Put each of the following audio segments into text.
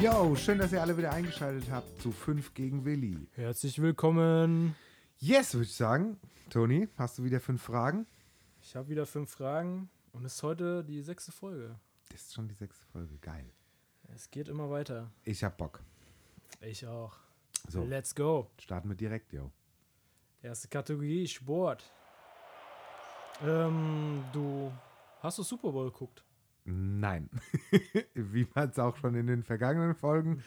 Yo, schön, dass ihr alle wieder eingeschaltet habt zu 5 gegen Willi. Herzlich willkommen. Yes, würde ich sagen. Toni, hast du wieder fünf Fragen? Ich habe wieder fünf Fragen und es ist heute die sechste Folge. Das ist schon die sechste Folge. Geil. Es geht immer weiter. Ich hab Bock. Ich auch. So, Let's go. starten wir direkt, yo. Erste Kategorie Sport. Ähm, du hast du Super Bowl geguckt? Nein. Wie man es auch schon in den vergangenen Folgen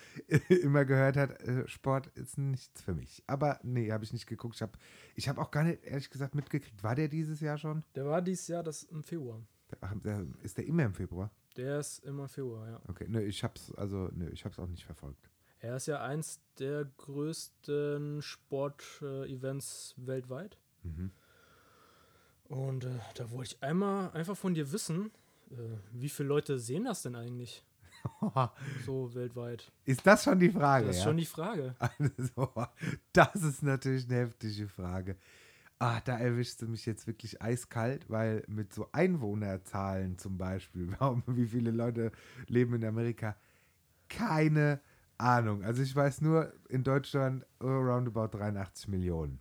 immer gehört hat, äh, Sport ist nichts für mich. Aber nee, habe ich nicht geguckt. Ich habe ich hab auch gar nicht, ehrlich gesagt, mitgekriegt. War der dieses Jahr schon? Der war dieses Jahr das im Februar. Ach, ist der immer im Februar? Der ist immer im Februar, ja. Okay, nö, ich hab's, also, nö, ich hab's auch nicht verfolgt. Er ist ja eins der größten Sportevents weltweit. Mhm. Und äh, da wollte ich einmal einfach von dir wissen, äh, wie viele Leute sehen das denn eigentlich so weltweit? ist das schon die Frage? Das ist ja? schon die Frage. Also, das ist natürlich eine heftige Frage. Ah, da erwischst du mich jetzt wirklich eiskalt, weil mit so Einwohnerzahlen zum Beispiel, wie viele Leute leben in Amerika, keine Ahnung. Also ich weiß nur, in Deutschland oh, roundabout 83 Millionen.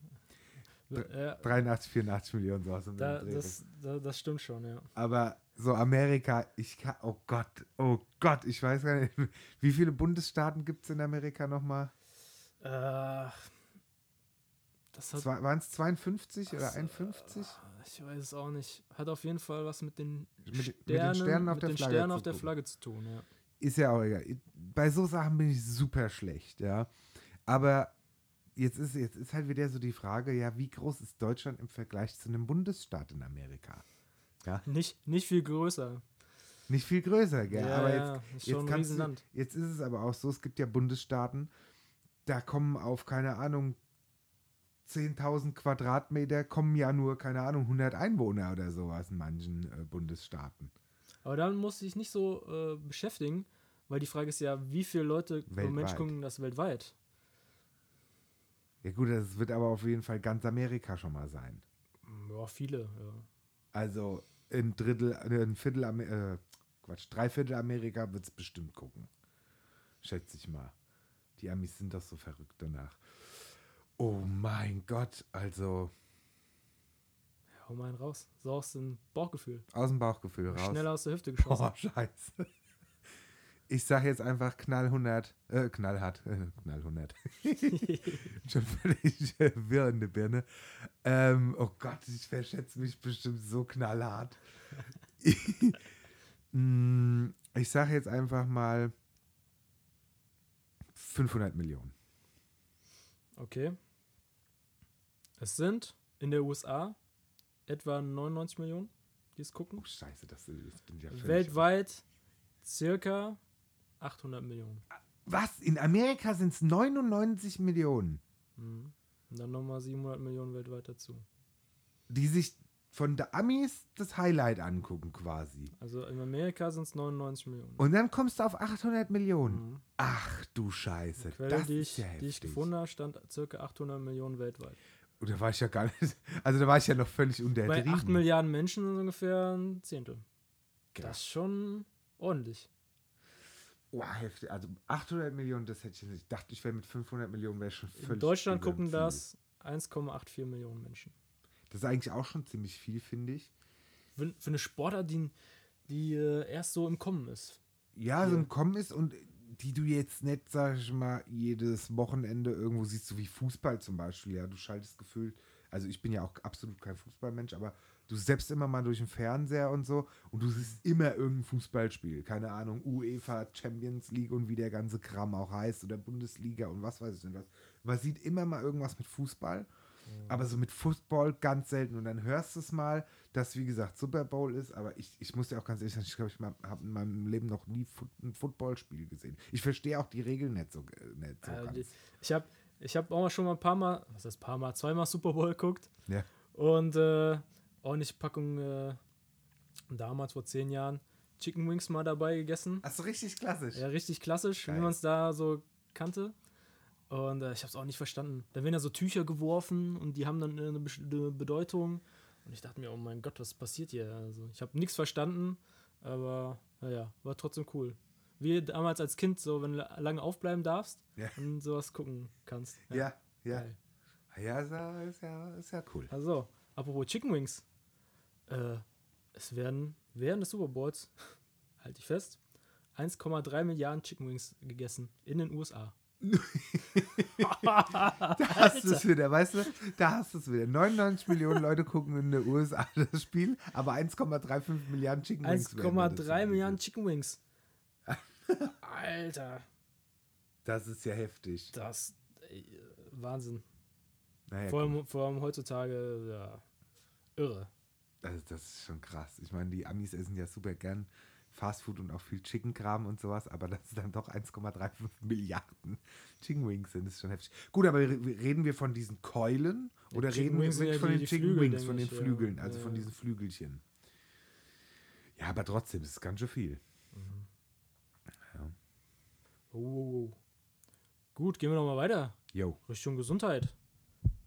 Ja, 83, 84 Millionen, so aus dem da, das, da, das stimmt schon, ja. Aber so Amerika, ich kann, oh Gott, oh Gott, ich weiß gar nicht, wie viele Bundesstaaten gibt es in Amerika nochmal? Äh, Waren es 52 oder Ach so, 51? ich weiß es auch nicht. Hat auf jeden Fall was mit den Mit- mit den Sternen, Sternen auf mit der den Flagge Sternen zu auf der tun. Flagge zu tun, ja. Ist ja auch egal. Bei so Sachen bin ich super schlecht, ja. Aber jetzt ist, jetzt ist halt wieder so die Frage, ja, wie groß ist Deutschland im Vergleich zu einem Bundesstaat in Amerika? Nicht, nicht viel größer. Nicht viel größer, gell? Ja, aber ja, jetzt, jetzt, kannst du, jetzt ist es aber auch so, es gibt ja Bundesstaaten, da kommen auf, keine Ahnung, 10.000 Quadratmeter, kommen ja nur, keine Ahnung, 100 Einwohner oder sowas in manchen äh, Bundesstaaten. Aber dann muss ich nicht so äh, beschäftigen, weil die Frage ist ja, wie viele Leute pro Mensch Weltweit. gucken das weltweit? Ja gut, das wird aber auf jeden Fall ganz Amerika schon mal sein. Ja, viele, ja. Also ein Drittel, ein Viertel, äh, Quatsch, drei Viertel Amerika wird es bestimmt gucken. Schätze ich mal. Die Amis sind doch so verrückt danach. Oh mein Gott, also Hau mal einen raus. So aus dem Bauchgefühl. aus dem Bauchgefühl raus. Schneller aus der Hüfte geschossen. Oh, scheiße. Ich sage jetzt einfach knall 100, äh, knallhart, äh, knall 100. Schon völlig äh, wirr in der Birne. Ähm, oh Gott, ich verschätze mich bestimmt so knallhart. Mm, ich sage jetzt einfach mal 500 Millionen. Okay. Es sind in der USA etwa 99 Millionen, die es gucken. Oh, scheiße, das, das bin ja. Weltweit circa 800 Millionen. Was? In Amerika sind es 99 Millionen, Mhm. Und dann nochmal 700 Millionen weltweit dazu. die sich von der Amis das Highlight angucken quasi. Also in Amerika sind es 99 Millionen. Und dann kommst du auf 800 Millionen. Mhm. Ach du Scheiße. Quelle, das die, ich, ja die ich gefunden habe, stand circa 800 Millionen weltweit. Und da war ich ja gar nicht. Also da war ich ja noch völlig Bei untertrieben. 8 Milliarden Menschen sind ungefähr ein Zehntel. Krass. Das ist schon ordentlich. Oh, heftig. Also 800 Millionen, das hätte ich nicht. Ich dachte, ich wäre mit 500 Millionen wäre schon völlig. In Deutschland gucken Ziel. das 1,84 Millionen Menschen. Das ist eigentlich auch schon ziemlich viel, finde ich. Für, für eine Sportart, die, die äh, erst so im Kommen ist. Ja, so ein Kommen ist und die du jetzt nicht, sag ich mal, jedes Wochenende irgendwo siehst, so wie Fußball zum Beispiel. Ja, du schaltest gefühlt. Also ich bin ja auch absolut kein Fußballmensch, aber du selbst immer mal durch den Fernseher und so und du siehst immer irgendein Fußballspiel. Keine Ahnung, UEFA, Champions League und wie der ganze Kram auch heißt oder Bundesliga und was weiß ich nicht was. Man sieht immer mal irgendwas mit Fußball. Aber so mit Football ganz selten. Und dann hörst du es mal, dass, wie gesagt, Super Bowl ist. Aber ich, ich muss dir auch ganz ehrlich sagen, ich glaube, ich habe in meinem Leben noch nie ein Footballspiel gesehen. Ich verstehe auch die Regeln nicht so, äh, nicht so Äh, ganz. ich habe ich hab auch schon mal ein paar Mal, was heißt paar Mal, zweimal Super Bowl geguckt. Ja. Und äh, ordentliche Packung äh, damals vor zehn Jahren Chicken Wings mal dabei gegessen. Ach so, richtig klassisch. Ja, richtig klassisch, Geil. wie man es da so kannte. Und äh, ich habe es auch nicht verstanden. Da werden ja so Tücher geworfen und die haben dann eine bestimmte Bedeutung. Und ich dachte mir, oh mein Gott, was passiert hier? Also ich habe nichts verstanden, aber naja, war trotzdem cool. Wie damals als Kind, so wenn du lange aufbleiben darfst Ja. und sowas gucken kannst. Ja, ja. Ja, ist ja, ist ja, ist ja cool. Also, apropos Chicken Wings. Äh, es werden während des Super Bowls, halte ich fest, 1,3 Milliarden Chicken Wings gegessen in den USA. Da hast du es wieder, weißt du? Da hast du es wieder. 99 Millionen Leute gucken in den USA das Spiel, aber 1,35 Milliarden Chicken Wings. werden jedes 1,3 Jahr Milliarden. Chicken Wings. Alter, Das ist ja heftig. das äh, Wahnsinn. Naja, Vor allem, vor allem heutzutage, ja, irre. Also das ist schon krass. Ich meine, die Amis essen ja super gern Fastfood und auch viel Chicken-Kram und sowas, aber dass es dann doch 1,35 Milliarden Chicken Wings sind, ist schon heftig. Gut, aber re- reden wir von diesen Keulen Ja, oder Chicken reden wir Wings sind wirklich ja von die- den die Chicken Flügel, Wings, von den ich, ja. Flügeln, also Ja, von ja. diesen Flügelchen? Ja, aber trotzdem, es ist ganz schön viel. Oh. Gut, gehen wir noch mal weiter. Jo, Richtung Gesundheit.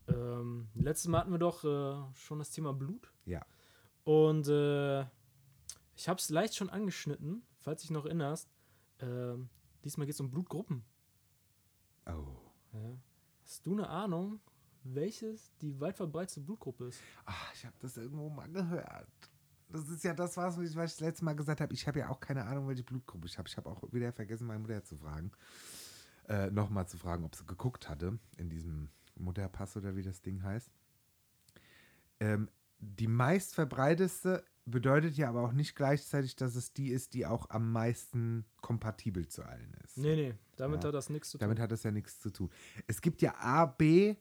Ähm, letztes Mal hatten wir doch äh, schon das Thema Blut. ja. Und äh, ich habe es leicht schon angeschnitten, falls dich noch erinnerst. Ähm, diesmal geht es um Blutgruppen. Oh. Ja. Hast du eine Ahnung, welches die weit verbreitete Blutgruppe ist? Ach, ich habe das irgendwo mal gehört. Das ist ja das, was ich, was ich das letzte Mal gesagt habe. Ich habe ja auch keine Ahnung, welche Blutgruppe ich habe. Ich habe auch wieder vergessen, meine Mutter zu fragen. Äh, Nochmal zu fragen, ob sie geguckt hatte in diesem Mutterpass oder wie das Ding heißt. Ähm, die meistverbreiteste bedeutet ja aber auch nicht gleichzeitig, dass es die ist, die auch am meisten kompatibel zu allen ist. Nee, nee, damit Ja. hat das nichts zu tun. Damit hat das ja nichts zu tun. Es gibt ja A, B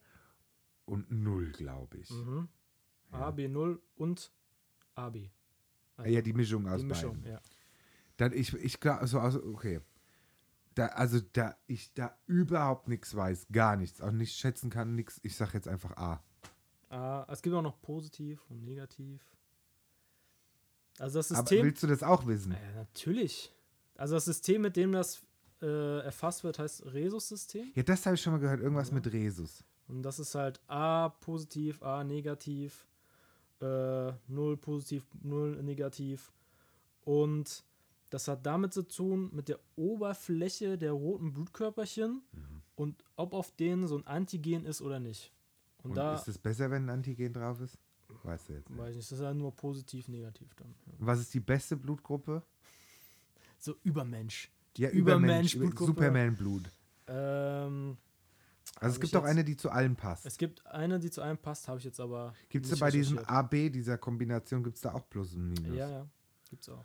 und Null, glaube ich. Mhm. Ja. A, B0 und AB. Ah, ja, die Mischung aus die Mischung, beiden. ja. Dann ich, ich glaube, so aus, okay. Da, also da ich da überhaupt nichts weiß, gar nichts, auch nicht schätzen kann, nichts, ich sag jetzt einfach A. Ah, es gibt auch noch positiv und negativ. Also das Aber System. willst du das auch wissen? Ja, natürlich. Also das System, mit dem das äh, erfasst wird, heißt Rhesus-System. Ja, das habe ich schon mal gehört, irgendwas Ja. mit Resus. Und das ist halt A positiv, A negativ, äh, 0 positiv, 0 negativ. Und das hat damit zu tun mit der Oberfläche der roten Blutkörperchen Mhm. und ob auf denen so ein Antigen ist oder nicht. Und, Und da ist es besser, wenn ein Antigen drauf ist? Weißt du jetzt nicht. weiß ich nicht, das ist ja nur positiv, negativ dann. Ja. Was ist die beste Blutgruppe? So Übermensch. Ja, Übermensch, Über- Blutgruppe. Superman-Blut. Ähm, Also es gibt auch eine, die zu allen passt. es gibt eine, die zu einem passt, habe ich jetzt aber. Gibt es bei diesem. AB, dieser Kombination, gibt es da auch Plus und Minus? Ja, ja. Gibt's auch.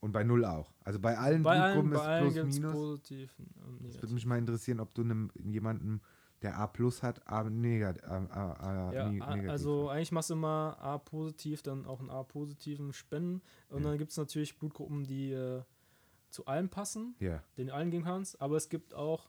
Und bei Null auch. Also bei allen Bei allen, Blutgruppen bei allen ist gibt Plus es Minus. positiv Das würde negativ. mich mal interessieren, ob du einem, jemanden, der A plus hat, A, negat, A, A, A, Ja, ne- a- negativ also hat. eigentlich machst du immer A positiv, dann auch einen A positiven Spenden. Und Ja. dann gibt es natürlich Blutgruppen, die äh, zu allen passen, Ja. den allen geben kannst. Aber es gibt auch,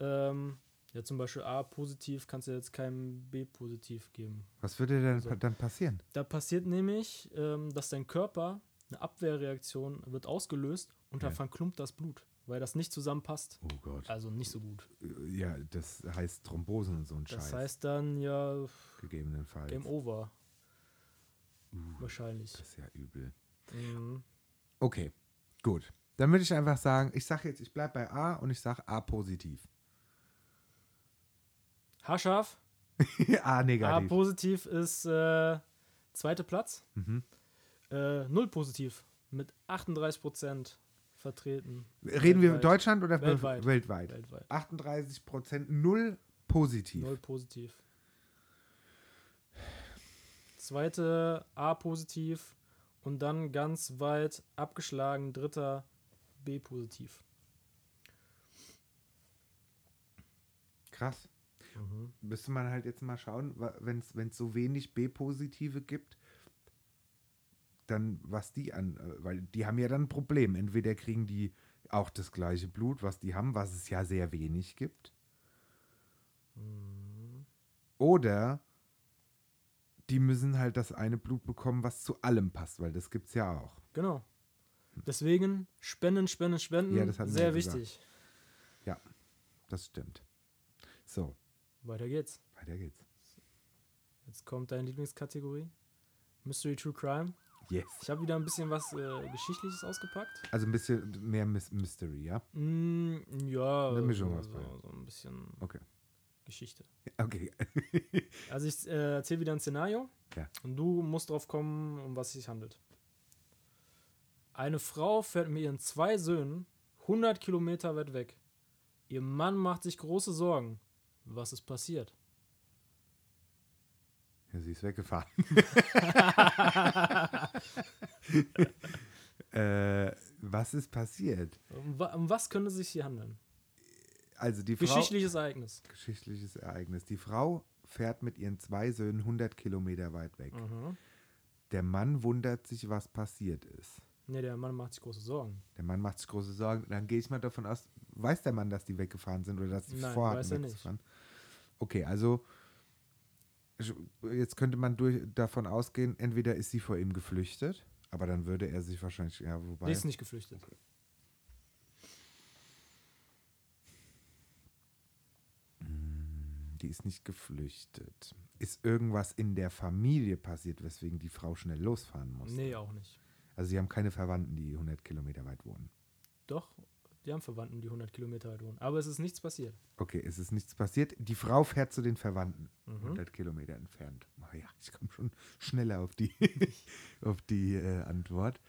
ähm, ja zum Beispiel A positiv kannst du jetzt keinem B positiv geben. Was würde denn Also- pa- dann passieren? Da passiert nämlich, ähm, dass dein Körper, eine Abwehrreaktion wird ausgelöst und da Ja. verklumpt das Blut, weil das nicht zusammenpasst. Oh Gott. Also nicht so gut. Ja, das heißt Thrombosen und so ein Das Scheiß. heißt dann ja gegebenenfalls. Game Over. Uh, Wahrscheinlich. das ist ja übel. Mhm. Okay, gut. Dann würde ich einfach sagen, ich sage jetzt, ich bleibe bei A und ich sage A positiv. Haarscharf. A A negativ. positiv ist äh, zweiter Platz. Mhm. Äh, Null positiv mit 38% vertreten. Reden wir Weltweit. Deutschland oder Weltweit. weltweit? Weltweit. 38 Prozent, null positiv. Null positiv. Zweite A positiv und dann ganz weit abgeschlagen dritter B positiv. Krass. Mhm. Müsste man halt jetzt mal schauen, wenn es so wenig B-Positive gibt, dann was die an, äh, weil die haben ja dann ein Problem. Entweder kriegen die auch das gleiche Blut, was die haben, was es ja sehr wenig gibt. Mhm. Oder die müssen halt das eine Blut bekommen, was zu allem passt, weil das gibt es ja auch. Genau. Deswegen Spenden, Spenden, Spenden. Ja, das wir sehr ja gesagt. wichtig. Das stimmt. So, Weiter geht's. weiter geht's. Jetzt kommt deine Lieblingskategorie. Mystery True Crime. Yes. Ich habe wieder ein bisschen was äh, Geschichtliches ausgepackt. Also ein bisschen mehr Mys Mystery, ja? Mm, ja, Eine Mischung so, aus so, so ein bisschen Okay. Geschichte. Okay. Also ich äh, erzähle wieder ein Szenario Ja. und du musst drauf kommen, um was es sich handelt. Eine Frau fährt mit ihren zwei Söhnen 100 Kilometer weit weg. Ihr Mann macht sich große Sorgen. Was ist passiert? Ja, sie ist weggefahren. äh, was ist passiert? Um, um was könnte es sich hier handeln? Also die Frau. Geschichtliches Ereignis. Geschichtliches Ereignis. Die Frau fährt mit ihren zwei Söhnen 100 Kilometer weit weg. Mhm. Der Mann wundert sich, was passiert ist. Ne, der Mann macht sich große Sorgen. Der Mann macht sich große Sorgen. Dann gehe ich mal davon aus, weiß der Mann, dass die weggefahren sind oder dass die Nein, vorhatten, weiß er nicht. Okay, also jetzt könnte man durch, davon ausgehen, entweder ist sie vor ihm geflüchtet, aber dann würde er sich wahrscheinlich, ja, wobei. Die ist nicht geflüchtet. Die ist nicht geflüchtet. Ist irgendwas in der Familie passiert, weswegen die Frau schnell losfahren muss? Nee, auch nicht. Also sie haben keine Verwandten, die 100 Kilometer weit wohnen. Doch, die haben Verwandten, die 100 Kilometer weit wohnen. Aber es ist nichts passiert. Okay, es ist nichts passiert. Die Frau fährt zu den Verwandten, Mhm. 100 Kilometer entfernt. Oh ja, ich komme schon schneller auf die, auf die äh, Antwort.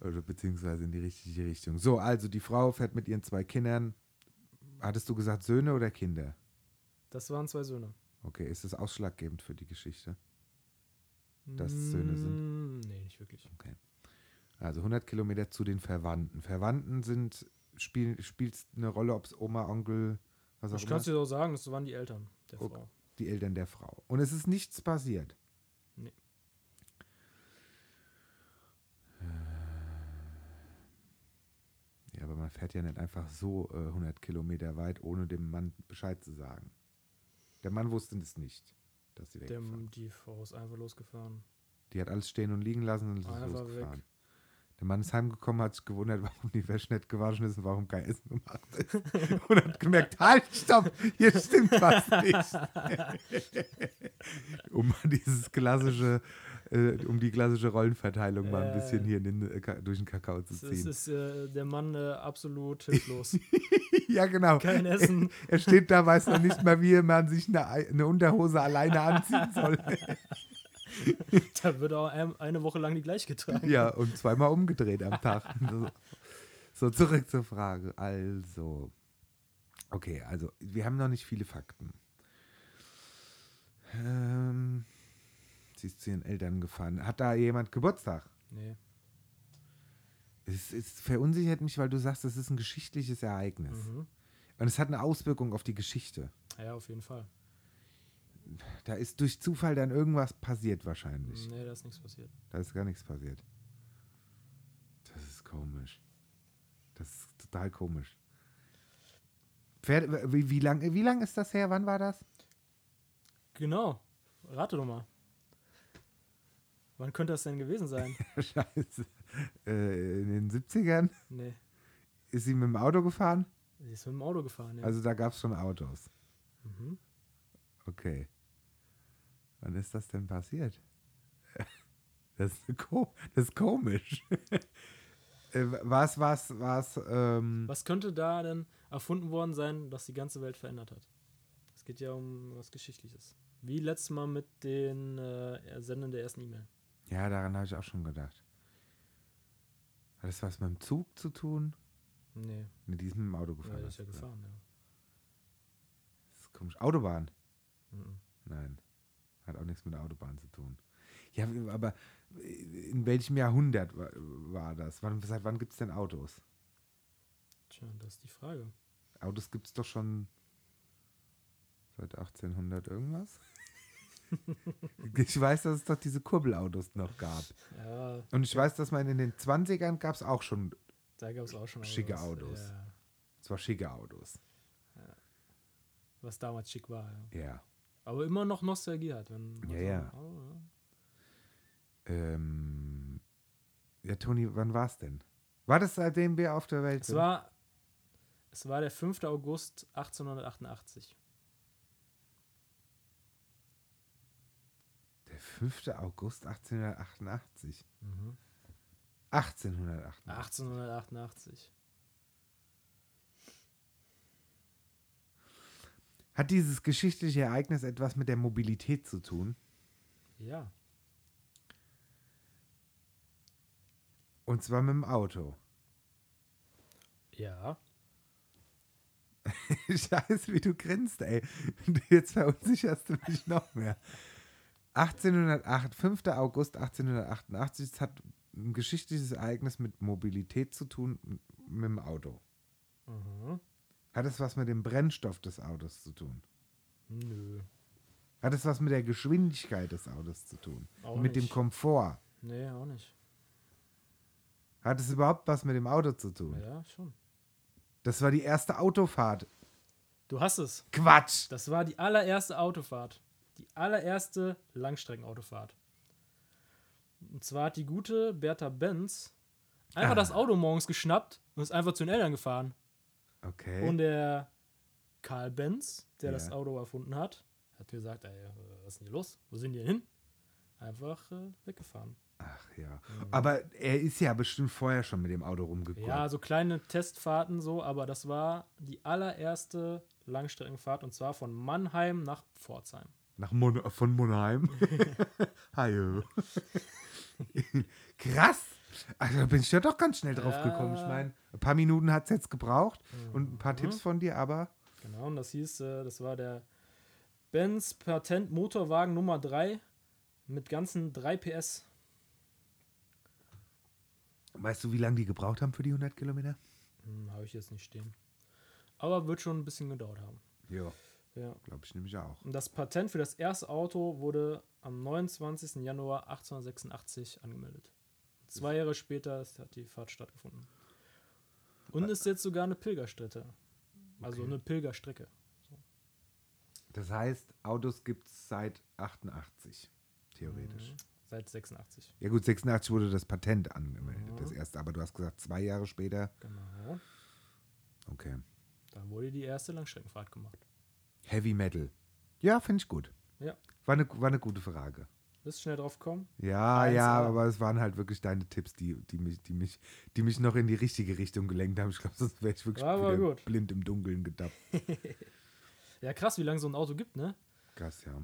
Oder beziehungsweise in die richtige Richtung. So, also die Frau fährt mit ihren zwei Kindern. Hattest du gesagt Söhne oder Kinder? Das waren zwei Söhne. Okay, ist das ausschlaggebend für die Geschichte? Dass es Söhne sind? Mm, Nee, nicht wirklich. Also 100 Kilometer zu den Verwandten. Verwandten sind, spiel, spielt eine Rolle, ob es Oma, Onkel, was auch Ich immer, kann es dir auch sagen, das waren die Eltern der Okay. Frau. die Eltern der Frau. Und es ist nichts passiert. Nee. Ja, aber man fährt ja nicht einfach so äh, 100 Kilometer weit, ohne dem Mann Bescheid zu sagen. Der Mann wusste es nicht, dass sie Der, weggefahren die Frau ist einfach losgefahren. Die hat alles stehen und liegen lassen und ist Einfach losgefahren. weg. Der Mann ist heimgekommen, hat sich gewundert, warum die Wäsche nicht gewaschen ist und warum kein Essen gemacht ist. Und hat gemerkt, halt, stopp, hier stimmt was nicht. um mal dieses klassische, äh, um die klassische Rollenverteilung mal ein bisschen hier den, äh, durch den Kakao zu ziehen. ist äh, der Mann äh, absolut hilflos. ja, genau. Kein Essen. Er steht da, weiß noch nicht mal, wie man sich eine, Ei- eine Unterhose alleine anziehen soll. da wird auch ein, eine Woche lang die gleich getragen. Ja, und zweimal umgedreht am Tag. So, so, zurück zur Frage. Also, okay, also, wir haben noch nicht viele Fakten. Ähm, sie ist zu ihren Eltern gefahren. Hat da jemand Geburtstag? Nee. Es, es verunsichert mich, weil du sagst, es ist ein geschichtliches Ereignis. Mhm. Und es hat eine Auswirkung auf die Geschichte. Ja, auf jeden Fall. Da ist durch Zufall dann irgendwas passiert wahrscheinlich. Nee, da ist nichts passiert. Da ist gar nichts passiert. Das ist komisch. Das ist total komisch. Pferde, wie, wie lang, wie lang ist das her? Wann war das? Genau. Rate doch mal. Wann könnte das denn gewesen sein? Scheiße. Äh, in den 70ern nee. ist sie mit dem Auto gefahren? Sie ist mit dem Auto gefahren, ja. Also da gab es schon Autos. mhm. Okay. Wann ist das denn passiert? Das ist, das ist komisch. Äh, was, was, was, ähm, Was könnte da denn erfunden worden sein, das die ganze Welt verändert hat? Es geht ja um was Geschichtliches. Wie letztes Mal mit den äh, Sendern der ersten E-Mail. Ja, daran habe ich auch schon gedacht. Hat das was mit dem Zug zu tun? Nee, Ne, mit dem Auto ja, gefahren. der hast ist ja gefahren, ja. Das ist komisch. Autobahn? Mhm. Nein. Hat auch nichts mit der Autobahn zu tun. Ja, aber in welchem Jahrhundert war, war das? Wann, seit wann gibt es denn Autos? Tja, das ist die Frage. Autos gibt es doch schon Seit 1800 irgendwas? ich weiß, dass es doch diese Kurbelautos noch gab. Ja, Und ich weiß, dass man in den 20ern gab es auch schon, da gab es auch schon Schicke Autos. Ja, zwar schicke Autos. was damals schick war, ja. Aber immer noch Nostalgie hat. Wenn, Ja, also, ja. oh, ja. Ähm, ja, Toni, wann war es denn? War das seitdem wir auf der Welt Es sind? war, es war der 5. August 1888. der 5. August 1888. Mhm. 1888. 1888. Hat dieses geschichtliche Ereignis etwas mit der Mobilität zu tun? Ja. Und zwar mit dem Auto. Ja. Scheiße, wie du grinst, ey. Jetzt verunsicherst du mich noch mehr. 1808, 5. August 1888, es hat ein geschichtliches Ereignis mit Mobilität zu tun, mit dem Auto. Mhm. Hat es was mit dem Brennstoff des Autos zu tun? Nö. Hat es was mit der Geschwindigkeit des Autos zu tun? Auch mit dem nicht. Komfort? Nee, auch nicht. Hat es überhaupt was mit dem Auto zu tun? Ja, schon. Das war die erste Autofahrt. Du hast es. Quatsch! Das war die allererste Autofahrt. Die allererste Langstreckenautofahrt. Und zwar hat die gute Bertha Benz einfach Ah. das Auto morgens geschnappt und ist einfach zu den Eltern gefahren. Okay. Und der Karl Benz, der Ja. das Auto erfunden hat, hat gesagt, ey, was ist denn hier los? Wo sind die denn hin? Einfach äh, weggefahren. Ach ja. Aber er ist ja bestimmt vorher schon mit dem Auto rumgekommen. Ja, so kleine Testfahrten so, aber das war die allererste Langstreckenfahrt und zwar von Mannheim nach Pforzheim. Nach Mon von Monheim. Hallo. Krass. Also da bin ich ja doch ganz schnell drauf Ja. gekommen. Ich meine, ein paar Minuten hat es jetzt gebraucht und ein paar Mhm. Tipps von dir, aber Genau, und das hieß, äh, das war der Benz Patent Motorwagen Nummer 3 mit ganzen 3 PS. weißt du, wie lange die gebraucht haben für die 100 Kilometer? Hm, Habe ich jetzt nicht stehen. Aber wird schon ein bisschen gedauert haben. Ja, Ja. glaube ich nämlich auch. Und das Patent für das erste Auto wurde am 29. Januar 1886 angemeldet. Zwei Jahre später hat die Fahrt stattgefunden. Und ist jetzt sogar eine Pilgerstätte. Also Okay. eine Pilgerstrecke. Das heißt, Autos gibt es seit 88, theoretisch. Mhm. Seit 86. Ja gut, 86 wurde das Patent angemeldet, Mhm. das erste. Aber du hast gesagt, zwei Jahre später. Genau. Okay. Dann wurde die erste Langstreckenfahrt gemacht. Heavy Metal. Ja, finde ich gut. Ja. War eine, war eine gute Frage. Bist du schnell drauf gekommen? Ja, 1A. ja, aber es waren halt wirklich deine Tipps, die, die, mich, die, mich, die mich noch in die richtige Richtung gelenkt haben. Ich glaube, sonst wäre ich wirklich aber blind im Dunkeln gedappt. Ja, krass, wie lange so ein Auto gibt, ne? Krass, ja.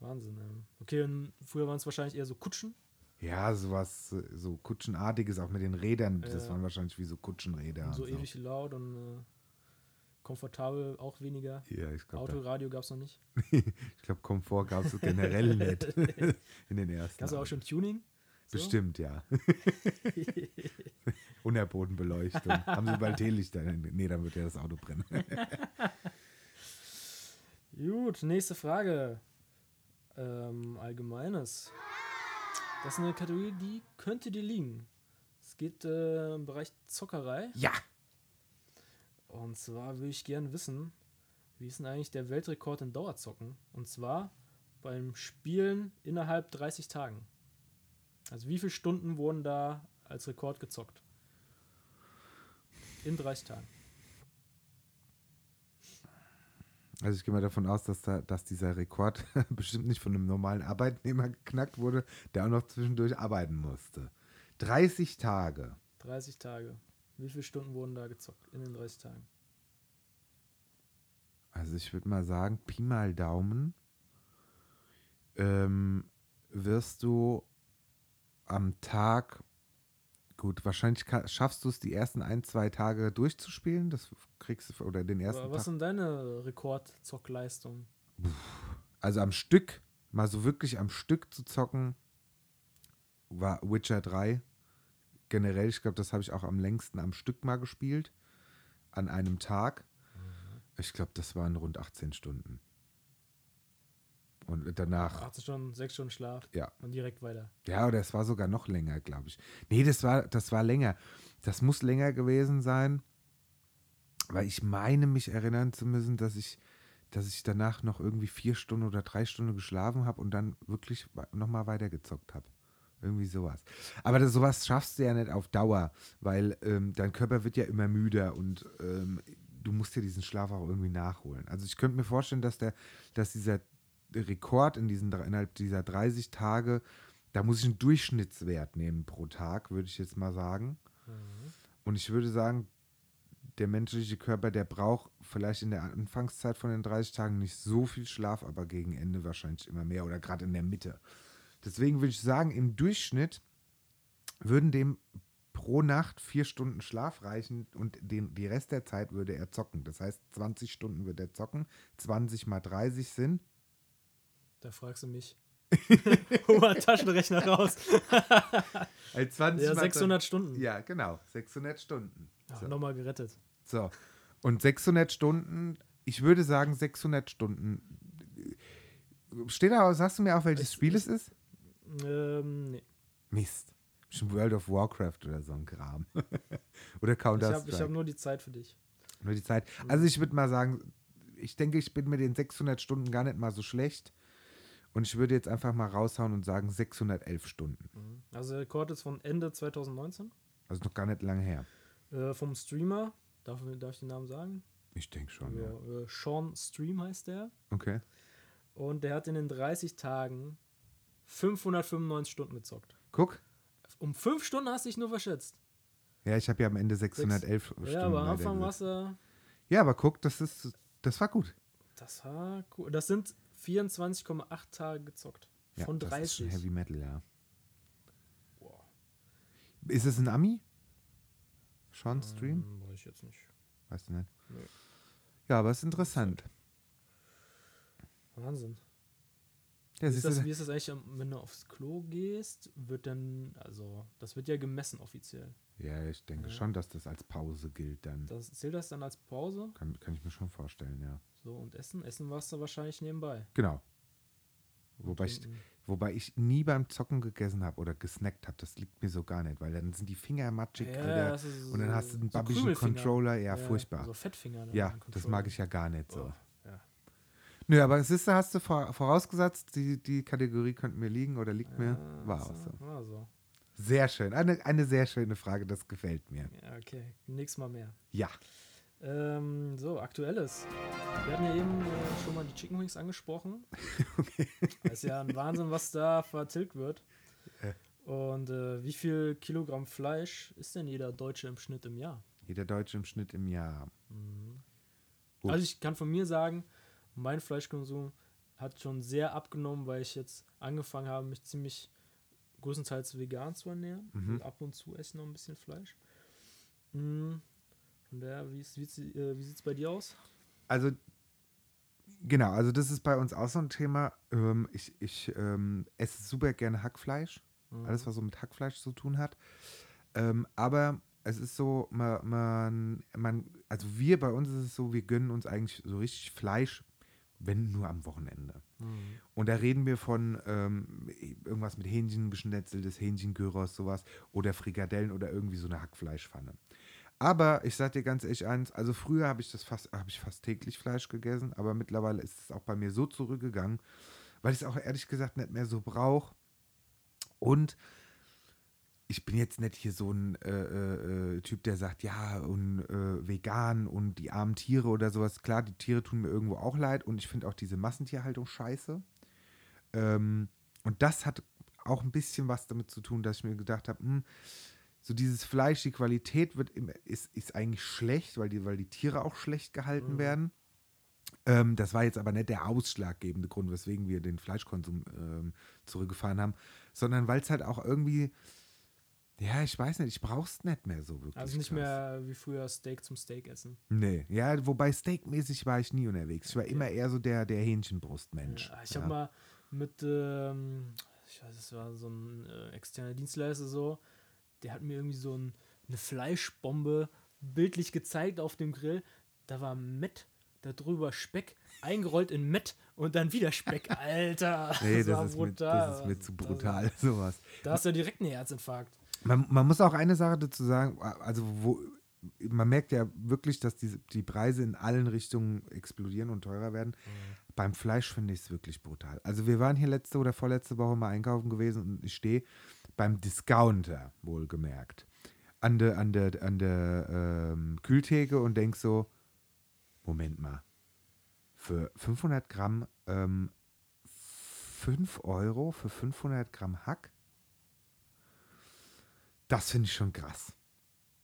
Wahnsinn. Ja. Okay, und früher waren es wahrscheinlich eher so Kutschen. Ja, sowas, äh, so Kutschenartiges, auch mit den Rädern. Das Ja. waren wahrscheinlich wie so Kutschenräder. Und so ewig laut und äh, komfortabel auch weniger. Ja, ich glaube, Autoradio gab es noch nicht. ich glaub, Komfort gab es generell nicht in den ersten. Gab es auch schon Tuning? So? Bestimmt, ja. Unterbodenbeleuchtung. Haben sie bald Teelichter? Nee, dann wird ja das Auto brennen. Gut, nächste Frage. Ähm, Allgemeines. Das ist eine Kategorie, die könnte dir liegen. Es geht äh, im Bereich Zockerei. ja! Und zwar würde ich gerne wissen, wie ist denn eigentlich der Weltrekord in Dauerzocken? Und zwar beim Spielen innerhalb 30 Tagen. Also wie viele Stunden wurden da als Rekord gezockt? In 30 Tagen. Also ich gehe mal davon aus, dass, da, dass dieser Rekord bestimmt nicht von einem normalen Arbeitnehmer geknackt wurde, der auch noch zwischendurch arbeiten musste. 30 Tage. 30 Tage. Wie viele Stunden wurden da gezockt in den 30 Tagen? Also ich würde mal sagen, Pi mal Daumen, ähm, wirst du am Tag, gut, wahrscheinlich schaffst du es, die ersten ein, zwei Tage durchzuspielen, das kriegst du, oder den ersten Aber was Tag. sind deine Rekordzockleistungen? Also am Stück, mal so wirklich am Stück zu zocken, war Witcher 3. Generell, ich glaube, das habe ich auch am längsten am Stück mal gespielt. An einem Tag. Ich glaube, das waren rund 18 Stunden. Und danach. Acht Stunden, sechs Stunden Schlaf. Ja. Und direkt weiter. Ja, oder es war sogar noch länger, glaube ich. Nee, das war, das war länger. Das muss länger gewesen sein, weil ich meine, mich erinnern zu müssen, dass ich, dass ich danach noch irgendwie vier Stunden oder drei Stunden geschlafen habe und dann wirklich nochmal weitergezockt habe. Irgendwie sowas. Aber das, sowas schaffst du ja nicht auf Dauer, weil ähm, dein Körper wird ja immer müder und ähm, du musst dir diesen Schlaf auch irgendwie nachholen. Also ich könnte mir vorstellen, dass der, dass dieser Rekord in diesen innerhalb dieser 30 Tage, da muss ich einen Durchschnittswert nehmen pro Tag, würde ich jetzt mal sagen. Mhm. Und ich würde sagen, der menschliche Körper, der braucht vielleicht in der Anfangszeit von den 30 Tagen nicht so viel Schlaf, aber gegen Ende wahrscheinlich immer mehr oder gerade in der Mitte. Deswegen würde ich sagen, im Durchschnitt würden dem pro Nacht vier Stunden Schlaf reichen und den, die Rest der Zeit würde er zocken. Das heißt, 20 Stunden würde er zocken, 20 mal 30 sind. Da fragst du mich. Mal Taschenrechner raus. Also 20 Ja, mal 600 Stunden. Ja, genau, 600 Stunden. So. Nochmal gerettet. So. Und 600 Stunden, ich würde sagen 600 Stunden. Steht da, sagst du mir auch, welches Ich- Spiel ich- es ist? Ähm, nee. Mist. Schon World of Warcraft oder so ein Kram. oder Ich Counter-Strike. habe ich hab nur die Zeit für dich. Nur die Zeit. Also ich würde mal sagen, ich denke, ich bin mit den 600 Stunden gar nicht mal so schlecht. Und ich würde jetzt einfach mal raushauen und sagen 611 Stunden. Mhm. Also der Rekord ist von Ende 2019. Also noch gar nicht lange her. Äh, vom Streamer. Darf, darf ich den Namen sagen? Ich denke schon, ja. Ja, äh, Sean Stream heißt der. Okay. Und der hat in den 30 Tagen 595 Stunden gezockt. Guck. Um 5 Stunden hast du dich nur verschätzt. Ja, ich habe ja am Ende 611 Stunden. ja, aber am leider Anfang warst du. Ja, aber guck, das ist, das war gut. Das war cool. Das sind 24,8 Tage gezockt. Ja, Von Das ist schon 30. Heavy Metal, ja. Boah. Ist es ein Ami? Sean Stream? Ähm, weiß ich jetzt nicht. Weißt du nicht? Nee. Ja, aber es ist interessant. Wahnsinn. Ja, ist, das, wie ist das eigentlich, ähm, wenn du aufs Klo gehst? Wird dann, also, das wird ja gemessen offiziell. ja, ich denke Ja. schon, dass das als Pause gilt dann. Das, zählt das dann als Pause? Kann, kann ich mir schon vorstellen, ja. So, und Essen? Essen warst du wahrscheinlich nebenbei. Genau. Und Wobei ich, wobei ich nie beim Zocken gegessen habe oder gesnackt habe. Das liegt mir so gar nicht, weil dann sind die Finger matschig Alter. das ist und dann hast du einen so Krümelfinger. Controller. Ja, furchtbar. So Fettfinger. ja, das mag ich ja gar nicht so. Oh, ja. Nö, aber siehst du, hast du vor, vorausgesetzt, die, die Kategorie könnte mir liegen oder liegt mir. Ja, War so, auch so. War so. Sehr schön. Eine, eine sehr schöne Frage, das gefällt mir. Ja, okay. Nächstes Mal mehr. Ja. Ähm, so, aktuelles. Wir hatten ja eben äh, schon mal die Chicken Wings angesprochen. Okay. Das ist ja ein Wahnsinn, was da vertilgt wird. Ja. Und äh, wie viel Kilogramm Fleisch ist denn jeder Deutsche im Schnitt im Jahr? Jeder Deutsche im Schnitt im Jahr. Gut. Also ich kann von mir sagen, mein Fleischkonsum hat schon sehr abgenommen, weil ich jetzt angefangen habe, mich ziemlich größtenteils vegan zu ernähren. Mhm. Und ab und zu esse ich noch ein bisschen Fleisch. Mhm. Von daher, wie, ist- wie, sieht- äh, wie sieht es bei dir aus? Also, genau, also das ist bei uns auch so ein Thema. Ähm, ich ich ähm, esse super gerne Hackfleisch. Mhm. Alles, was so mit Hackfleisch zu tun hat. Ähm, aber es ist so, man, man, man, also wir bei uns ist es so, wir gönnen uns eigentlich so richtig Fleisch, wenn nur am Wochenende. Mhm. Und da reden wir von ähm, irgendwas mit Hähnchen, geschnetzeltes Hähnchen-Gyros, sowas, oder Frikadellen oder irgendwie so eine Hackfleischpfanne. Aber ich sag dir ganz ehrlich eins, also früher habe ich das fast, habe ich fast täglich Fleisch gegessen, aber mittlerweile ist es auch bei mir so zurückgegangen, weil ich es auch ehrlich gesagt nicht mehr so brauche. Und ich bin jetzt nicht hier so ein äh, äh, äh, Typ, der sagt, ja, und äh, vegan und die armen Tiere oder sowas. Klar, die Tiere tun mir irgendwo auch leid und ich finde auch diese Massentierhaltung scheiße. Ähm, und das hat auch ein bisschen was damit zu tun, dass ich mir gedacht habe, hm, so dieses Fleisch, die Qualität wird immer, ist, ist eigentlich schlecht, weil die, weil die Tiere auch schlecht gehalten Mhm. werden. Ähm, das war jetzt aber nicht der ausschlaggebende Grund, weswegen wir den Fleischkonsum ähm, zurückgefahren haben, sondern weil es halt auch irgendwie, ja, ich weiß nicht, ich brauch's nicht mehr so wirklich. Also nicht krass. mehr wie früher Steak zum Steak essen. Nee, ja, wobei Steakmäßig war ich nie unterwegs. Ich war immer eher so der, der Hähnchenbrustmensch. Ja, ich habe mal mit, ähm, ich weiß, es war so ein äh, externer Dienstleister so, der hat mir irgendwie so ein, eine Fleischbombe bildlich gezeigt auf dem Grill. Da war Met darüber Speck, eingerollt in Mett und dann wieder Speck. Alter, Nee, war das ist, mir, das ist mir zu Das- brutal, sowas. Da hast du direkt einen Herzinfarkt. Man, man muss auch eine Sache dazu sagen, also wo man merkt ja wirklich, dass die, die Preise in allen Richtungen explodieren und teurer werden. Beim Fleisch finde ich es wirklich brutal. Also wir waren hier letzte oder vorletzte Woche mal einkaufen gewesen und ich stehe beim Discounter, wohlgemerkt, an der an der, an der ähm, Kühltheke und denk so, Moment mal, für 500 Gramm ähm, 5 Euro für 500 Gramm Hack? Das finde ich schon krass.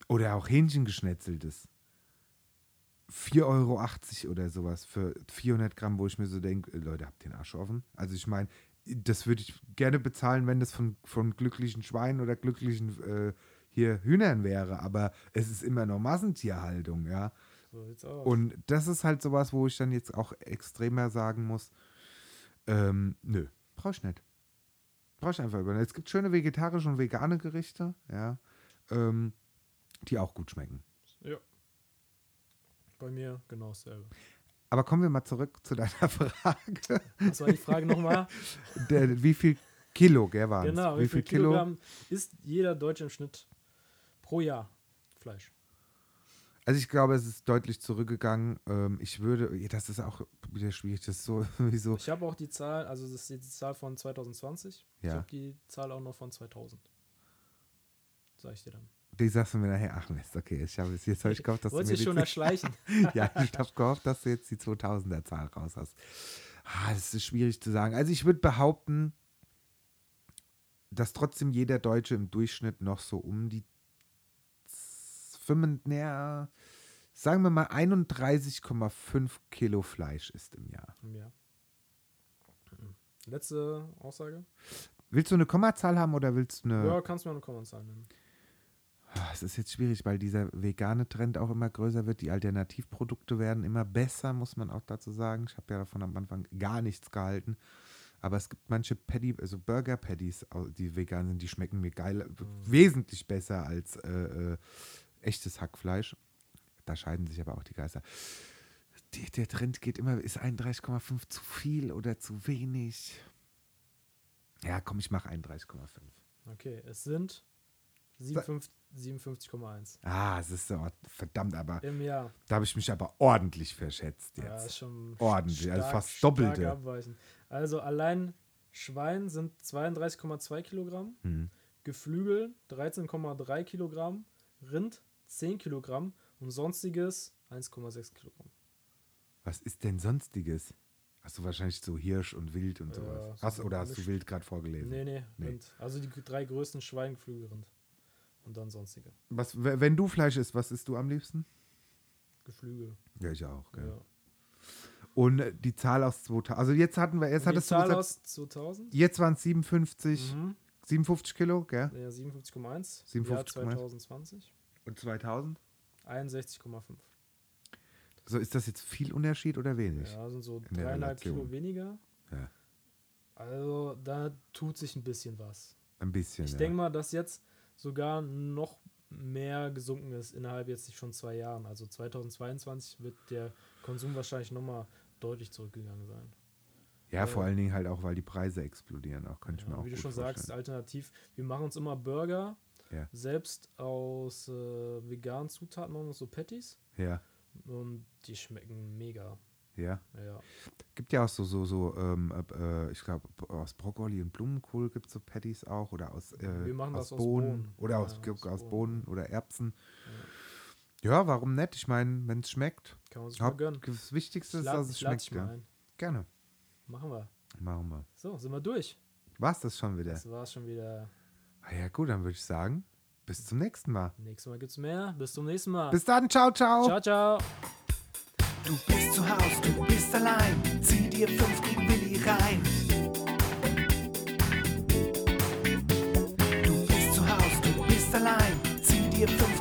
Oder auch Hähnchengeschnetzeltes. 4,80 Euro oder sowas für 400 Gramm, wo ich mir so denke, Leute, habt den Arsch offen? Also ich meine, das würde ich gerne bezahlen, wenn das von, von glücklichen Schweinen oder glücklichen äh, hier Hühnern wäre, aber es ist immer noch Massentierhaltung, ja. So sieht's aus. Und das ist halt sowas, wo ich dann jetzt auch extremer sagen muss, ähm, nö, brauch ich nicht. Brauch ich einfach über. Es gibt schöne vegetarische und vegane Gerichte, ja, ähm, die auch gut schmecken. ja. Bei mir genau dasselbe. Aber kommen wir mal zurück zu deiner Frage. Was war die Frage nochmal? Der, wie viel Kilo, gell, waren genau, wie viel Kilogramm isst jeder Deutsche im Schnitt pro Jahr Fleisch? Also ich glaube, es ist deutlich zurückgegangen. Ähm, ich würde, das ist auch wieder schwierig, das ist so, wieso. Ich habe auch die Zahl, also das ist die Zahl von 2020. Ich Ja. habe die Zahl auch noch von 2000. Sag ich dir dann. Die sagst du mir nachher, ach Mist, okay, ich habe jetzt habe ich gehofft, dass du Wolltest mir du die schon erschleichen? ja, ich habe gehofft, dass du jetzt die 2000er Zahl raus hast. Ah, das ist schwierig zu sagen. Also ich würde behaupten, dass trotzdem jeder Deutsche im Durchschnitt noch so um die 5, naja, sagen wir mal 31,5 Kilo Fleisch isst im Jahr. ja. Mhm. Letzte Aussage. Willst du eine Kommazahl haben oder willst du eine... Ja, kannst du mir eine Kommentar nennen. Ah, Es ist jetzt schwierig, weil dieser vegane Trend auch immer größer wird. Die Alternativprodukte werden immer besser, muss man auch dazu sagen. Ich habe ja davon am Anfang gar nichts gehalten. Aber es gibt manche Patty, also Burger Patties, die vegan sind, die schmecken mir geil, wesentlich besser als äh, äh, echtes Hackfleisch. Da scheiden sich aber auch die Geister. Die, der Trend geht immer, ist 31,5 zu viel oder zu wenig? Ja, komm, ich mache 31,5. Okay, es sind 57 57,1 Ah, es ist so, verdammt, aber im Jahr. Da habe ich mich aber ordentlich verschätzt Ja, jetzt. schon Ordentlich, also stark- fast stark doppelte. Also allein Schwein sind 32,2 Kilogramm, Hm. Geflügel 13,3 Kilogramm, Rind 10 Kilogramm und sonstiges 1,6 Kilogramm. Was ist denn sonstiges? Hast du wahrscheinlich so Hirsch und Wild und Ja, sowas? so Hast, oder hast du Wild gerade vorgelesen? Nee, nee, Nee. Rind. Also die drei größten Schwein, Geflügel, Rind. Und dann sonstige. Was, wenn du Fleisch isst, was isst du am liebsten? Geflügel. Ja, ich auch. Gell? Ja. Und äh, die Zahl aus 2000. Also jetzt hatten wir, jetzt die hattest du Zahl gesagt, aus 2000? jetzt waren es 57, Mhm. 57 Kilo, gell? Ja, 57,1. 57,1. Jahr 2020. Und 2000? 61,5. So, ist das jetzt viel Unterschied oder wenig? Ja, sind so dreieinhalb Kilo weniger. Ja. Also da tut sich ein bisschen was. Ein bisschen. Ich ja. denke mal, dass jetzt sogar noch mehr gesunken ist innerhalb jetzt schon zwei Jahren. Also 2022 wird der Konsum wahrscheinlich nochmal deutlich zurückgegangen sein. Ja, vor äh, allen Dingen halt auch, weil die Preise explodieren. Auch könnte ich mir Ja, auch wie du schon vorstellen. sagst, alternativ. Wir machen uns immer Burger Ja. selbst aus äh, veganen Zutaten, machen uns so Patties Ja, und die schmecken mega. ja. Ja, Gibt ja auch so, so, so, ähm, äh, ich glaube, aus Brokkoli und Blumenkohl gibt es so Patties auch oder aus, äh, Wir machen aus, das aus Bohnen, Bohnen. oder Ja, aus, aus aus, Bohnen. Bohnen oder Erbsen. Ja, warum nicht? Ich meine, wenn es schmeckt. kann man sich mal gönnen. das Wichtigste Ich ist, dass es schmeckt. Ja. Gerne. Machen wir. Machen wir. So, sind wir durch. War's das schon wieder? Das war's schon wieder. Ah ja, gut, dann würde ich sagen, bis zum nächsten Mal. Nächstes Mal gibt's mehr. Bis zum nächsten Mal. Bis dann, ciao, ciao. Ciao, ciao. Du bist zu Haus, du bist allein. Zieh dir fünf gegen Willi rein. Du bist zu Haus, du bist allein. Zieh dir fünf